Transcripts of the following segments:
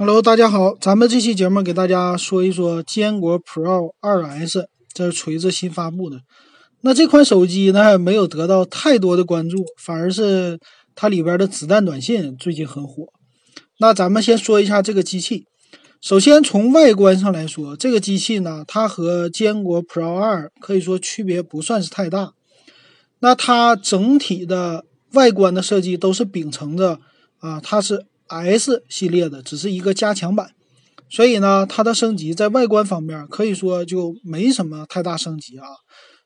Hello，大家好，咱们这期节目给大家说一说坚果 Pro 2S，这是锤子新发布的。那这款手机呢，没有得到太多的关注，反而是它里边的子弹短信最近很火。那咱们先说一下这个机器。首先从外观上来说，这个机器呢，它和坚果 Pro 2可以说区别不算是太大。那它整体的外观的设计都是秉承着啊，它是 S 系列的，只是一个加强版，所以呢，它的升级在外观方面可以说就没什么太大升级啊。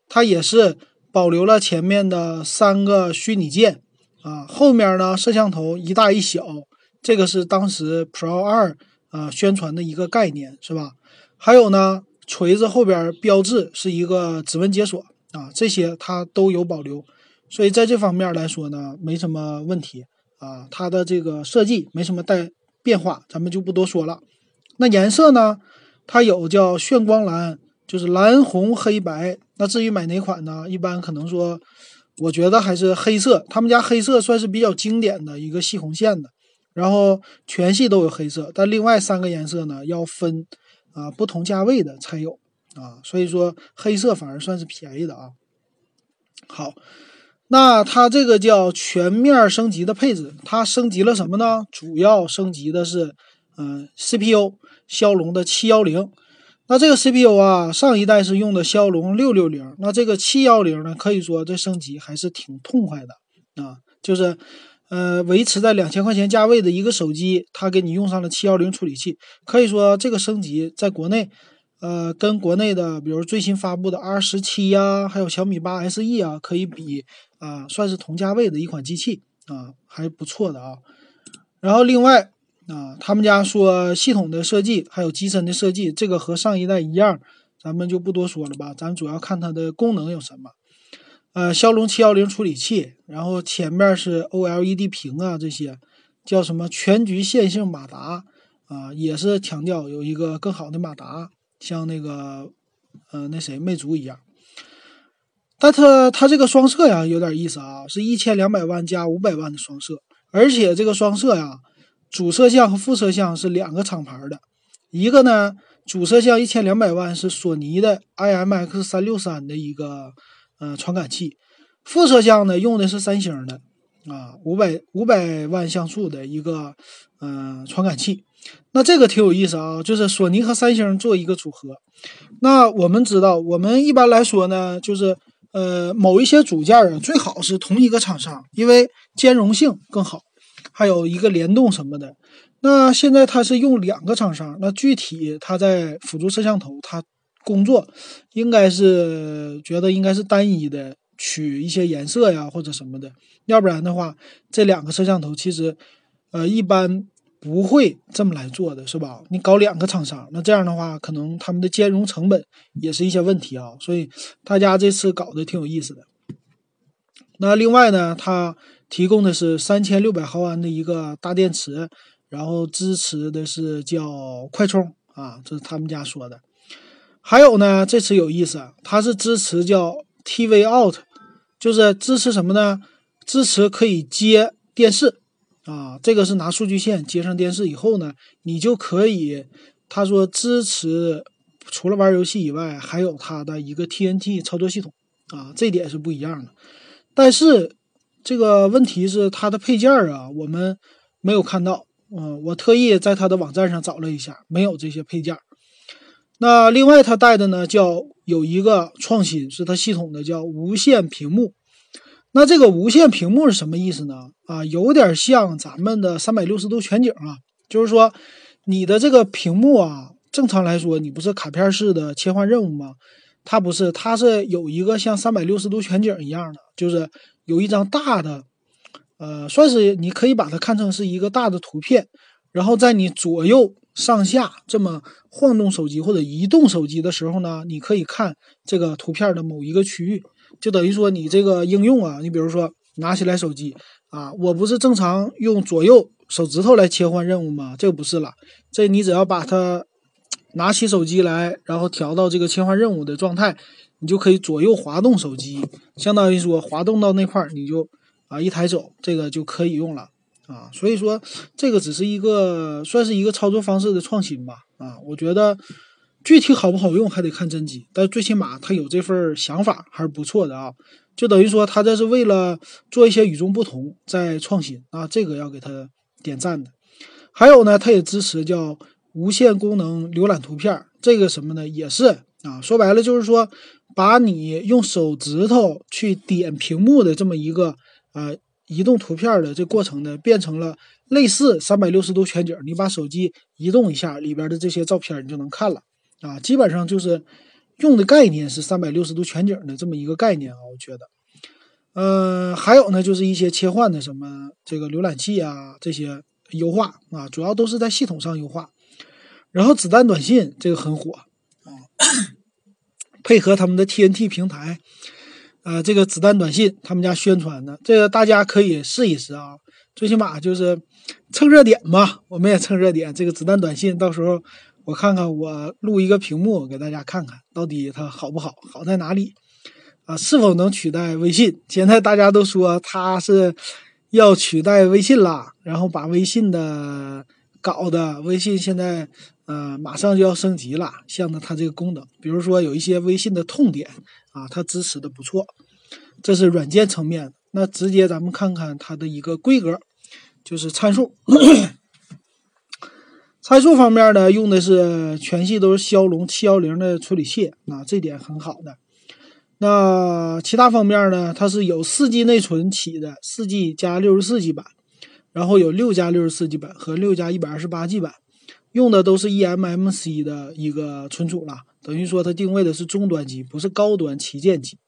它也是保留了前面的三个虚拟键啊，后面呢摄像头一大一小，这个是当时 Pro 二啊宣传的一个概念是吧？还有呢，锤子后边标志是一个指纹解锁。啊，这些它都有保留，所以在这方面来说呢，没什么问题啊。它的这个设计没什么带变化，咱们就不多说了。那颜色呢，它有叫炫光蓝，就是蓝红黑白。那至于买哪款呢？一般可能说，我觉得还是黑色。他们家黑色算是比较经典的一个细红线的，然后全系都有黑色，但另外三个颜色呢要分啊不同价位的才有。啊，所以说黑色反而算是便宜的啊。好，那它这个叫全面升级的配置，它升级了什么呢？主要升级的是，嗯，CPU，骁龙的七幺零。那这个 CPU 啊，上一代是用的骁龙六六零，那这个七幺零呢，可以说这升级还是挺痛快的啊。就是，呃，维持在两千块钱价位的一个手机，它给你用上了七幺零处理器，可以说这个升级在国内。呃，跟国内的，比如最新发布的 R 十七呀，还有小米八 SE 啊，可以比啊，算是同价位的一款机器啊，还不错的啊。然后另外啊，他们家说系统的设计还有机身的设计，这个和上一代一样，咱们就不多说了吧。咱主要看它的功能有什么。呃，骁龙七幺零处理器，然后前面是 OLED 屏啊，这些叫什么全局线性马达啊，也是强调有一个更好的马达。像那个，呃，那谁，魅族一样，但它它这个双摄呀，有点意思啊，是一千两百万加五百万的双摄，而且这个双摄呀，主摄像和副摄像是两个厂牌的，一个呢，主摄像一千两百万是索尼的 IMX 三六三的一个呃传感器，副摄像呢用的是三星的啊五百五百万像素的一个呃传感器。那这个挺有意思啊，就是索尼和三星做一个组合。那我们知道，我们一般来说呢，就是呃某一些组件啊，最好是同一个厂商，因为兼容性更好，还有一个联动什么的。那现在它是用两个厂商，那具体它在辅助摄像头，它工作应该是觉得应该是单一的，取一些颜色呀或者什么的，要不然的话，这两个摄像头其实呃一般。不会这么来做的是吧？你搞两个厂商，那这样的话，可能他们的兼容成本也是一些问题啊。所以大家这次搞的挺有意思的。那另外呢，它提供的是三千六百毫安的一个大电池，然后支持的是叫快充啊，这是他们家说的。还有呢，这次有意思，它是支持叫 TV Out，就是支持什么呢？支持可以接电视。啊，这个是拿数据线接上电视以后呢，你就可以，他说支持除了玩游戏以外，还有它的一个 TNT 操作系统啊，这点是不一样的。但是这个问题是它的配件啊，我们没有看到。嗯，我特意在它的网站上找了一下，没有这些配件。那另外它带的呢，叫有一个创新，是它系统的叫无线屏幕。那这个无线屏幕是什么意思呢？啊，有点像咱们的三百六十度全景啊，就是说你的这个屏幕啊，正常来说你不是卡片式的切换任务吗？它不是，它是有一个像三百六十度全景一样的，就是有一张大的，呃，算是你可以把它看成是一个大的图片，然后在你左右上下这么晃动手机或者移动手机的时候呢，你可以看这个图片的某一个区域。就等于说你这个应用啊，你比如说拿起来手机啊，我不是正常用左右手指头来切换任务吗？这个不是了，这你只要把它拿起手机来，然后调到这个切换任务的状态，你就可以左右滑动手机，相当于说滑动到那块儿，你就啊一抬手，这个就可以用了啊。所以说这个只是一个算是一个操作方式的创新吧啊。我觉得具体好不好用还得看真机，但最起码他有这份想法还是不错的啊。就等于说他这是为了做一些与众不同在创新啊，这个要给他点赞的。还有呢，它也支持叫无线功能浏览图片，这个什么呢？也是啊，说白了就是说。把你用手指头去点屏幕的这么一个呃移动图片的这过程呢，变成了类似三百六十度全景。你把手机移动一下，里边的这些照片你就能看了啊。基本上就是用的概念是三百六十度全景的这么一个概念啊。我觉得，呃，还有呢，就是一些切换的什么这个浏览器啊这些优化啊，主要都是在系统上优化。然后子弹短信这个很火啊。配合他们的 TNT 平台，呃，这个子弹短信他们家宣传的，这个大家可以试一试啊，最起码就是蹭热点嘛，我们也蹭热点。这个子弹短信到时候我看看，我录一个屏幕给大家看看到底它好不好，好在哪里啊？是否能取代微信？现在大家都说它是要取代微信啦，然后把微信的搞的，微信现在。呃，马上就要升级了，像呢，它这个功能，比如说有一些微信的痛点啊，它支持的不错，这是软件层面。那直接咱们看看它的一个规格，就是参数。参数方面呢，用的是全系都是骁龙七幺零的处理器，啊，这点很好的。那其他方面呢，它是有四 G 内存起的，四 G 加六十四 G 版，然后有六加六十四 G 版和六加一百二十八 G 版。用的都是 eMMC 的一个存储了，等于说它定位的是中端机，不是高端旗舰机。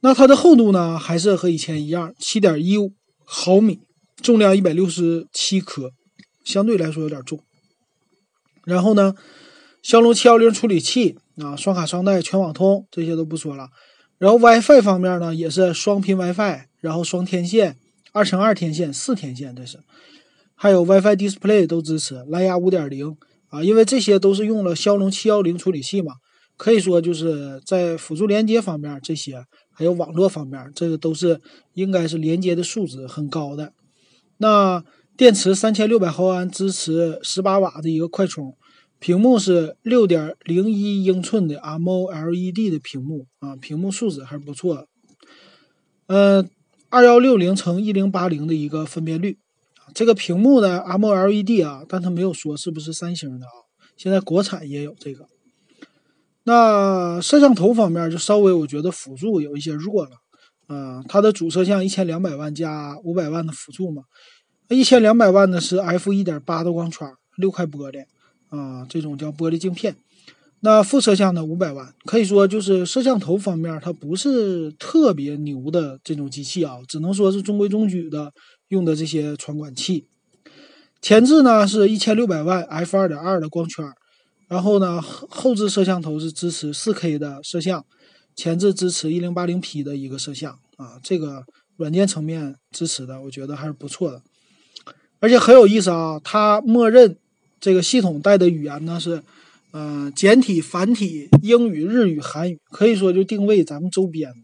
那它的厚度呢，还是和以前一样，七点一五毫米，重量一百六十七克，相对来说有点重。然后呢，骁龙七幺零处理器啊，双卡双待全网通这些都不说了。然后 WiFi 方面呢，也是双频 WiFi，然后双天线、二乘二天线、四天线，这是。还有 WiFi Display 都支持，蓝牙五点零啊，因为这些都是用了骁龙七幺零处理器嘛，可以说就是在辅助连接方面这些，还有网络方面，这个都是应该是连接的素质很高的。那电池三千六百毫安，支持十八瓦的一个快充，屏幕是六点零一英寸的 AMOLED 的屏幕啊，屏幕素质还是不错的。呃，二幺六零乘一零八零的一个分辨率。这个屏幕呢，AMOLED 啊，但它没有说是不是三星的啊。现在国产也有这个。那摄像头方面就稍微我觉得辅助有一些弱了，啊，它的主摄像一千两百万加五百万的辅助嘛，一千两百万的是 f 一点八的光圈，六块玻璃啊，这种叫玻璃镜片。那副摄像呢，五百万，可以说就是摄像头方面它不是特别牛的这种机器啊，只能说是中规中矩的。用的这些传感器，前置呢是一千六百万 f 二点二的光圈，然后呢后后置摄像头是支持四 K 的摄像，前置支持一零八零 P 的一个摄像啊，这个软件层面支持的，我觉得还是不错的，而且很有意思啊，它默认这个系统带的语言呢是，呃简体、繁体、英语、日语、韩语，可以说就定位咱们周边的。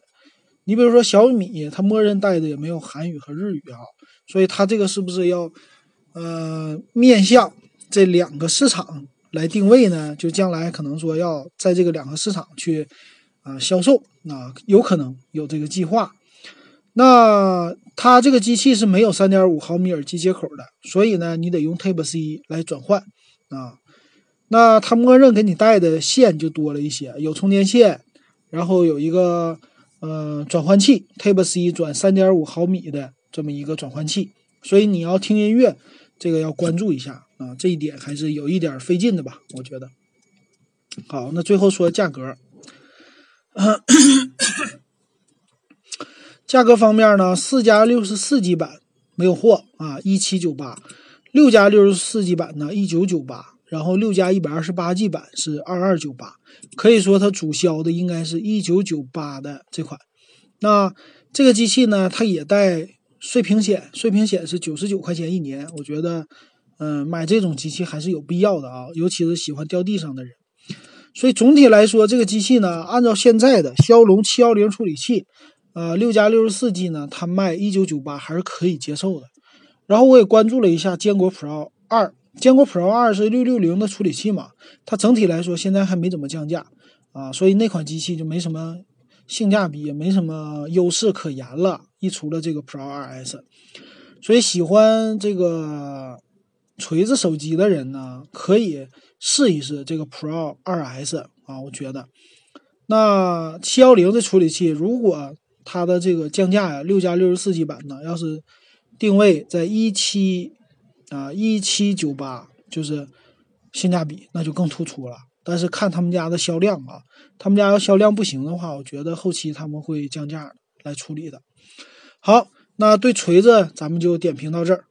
你比如说小米，它默认带的也没有韩语和日语啊。所以它这个是不是要，呃，面向这两个市场来定位呢？就将来可能说要在这个两个市场去啊销售，啊，有可能有这个计划。那它这个机器是没有三点五毫米耳机接口的，所以呢，你得用 Type C 来转换啊。那它默认给你带的线就多了一些，有充电线，然后有一个呃转换器，Type C 转三点五毫米的。这么一个转换器，所以你要听音乐，这个要关注一下啊，这一点还是有一点费劲的吧？我觉得。好，那最后说价格，价格方面呢，四加六十四 G 版没有货啊，一七九八；六加六十四 G 版呢，一九九八；然后六加一百二十八 G 版是二二九八。可以说它主销的应该是一九九八的这款。那这个机器呢，它也带。碎屏险，碎屏险是九十九块钱一年，我觉得，嗯，买这种机器还是有必要的啊，尤其是喜欢掉地上的人。所以总体来说，这个机器呢，按照现在的骁龙七幺零处理器，呃，六加六十四 G 呢，它卖一九九八还是可以接受的。然后我也关注了一下坚果 Pro 二，坚果 Pro 二是六六零的处理器嘛，它整体来说现在还没怎么降价啊，所以那款机器就没什么性价比，也没什么优势可言了。一除了这个 Pro 二 S，所以喜欢这个锤子手机的人呢，可以试一试这个 Pro 二 S 啊，我觉得。那七幺零的处理器，如果它的这个降价呀，六加六十四 G 版的，要是定位在一七啊一七九八，就是性价比那就更突出了。但是看他们家的销量啊，他们家要销量不行的话，我觉得后期他们会降价来处理的。好，那对锤子咱们就点评到这儿。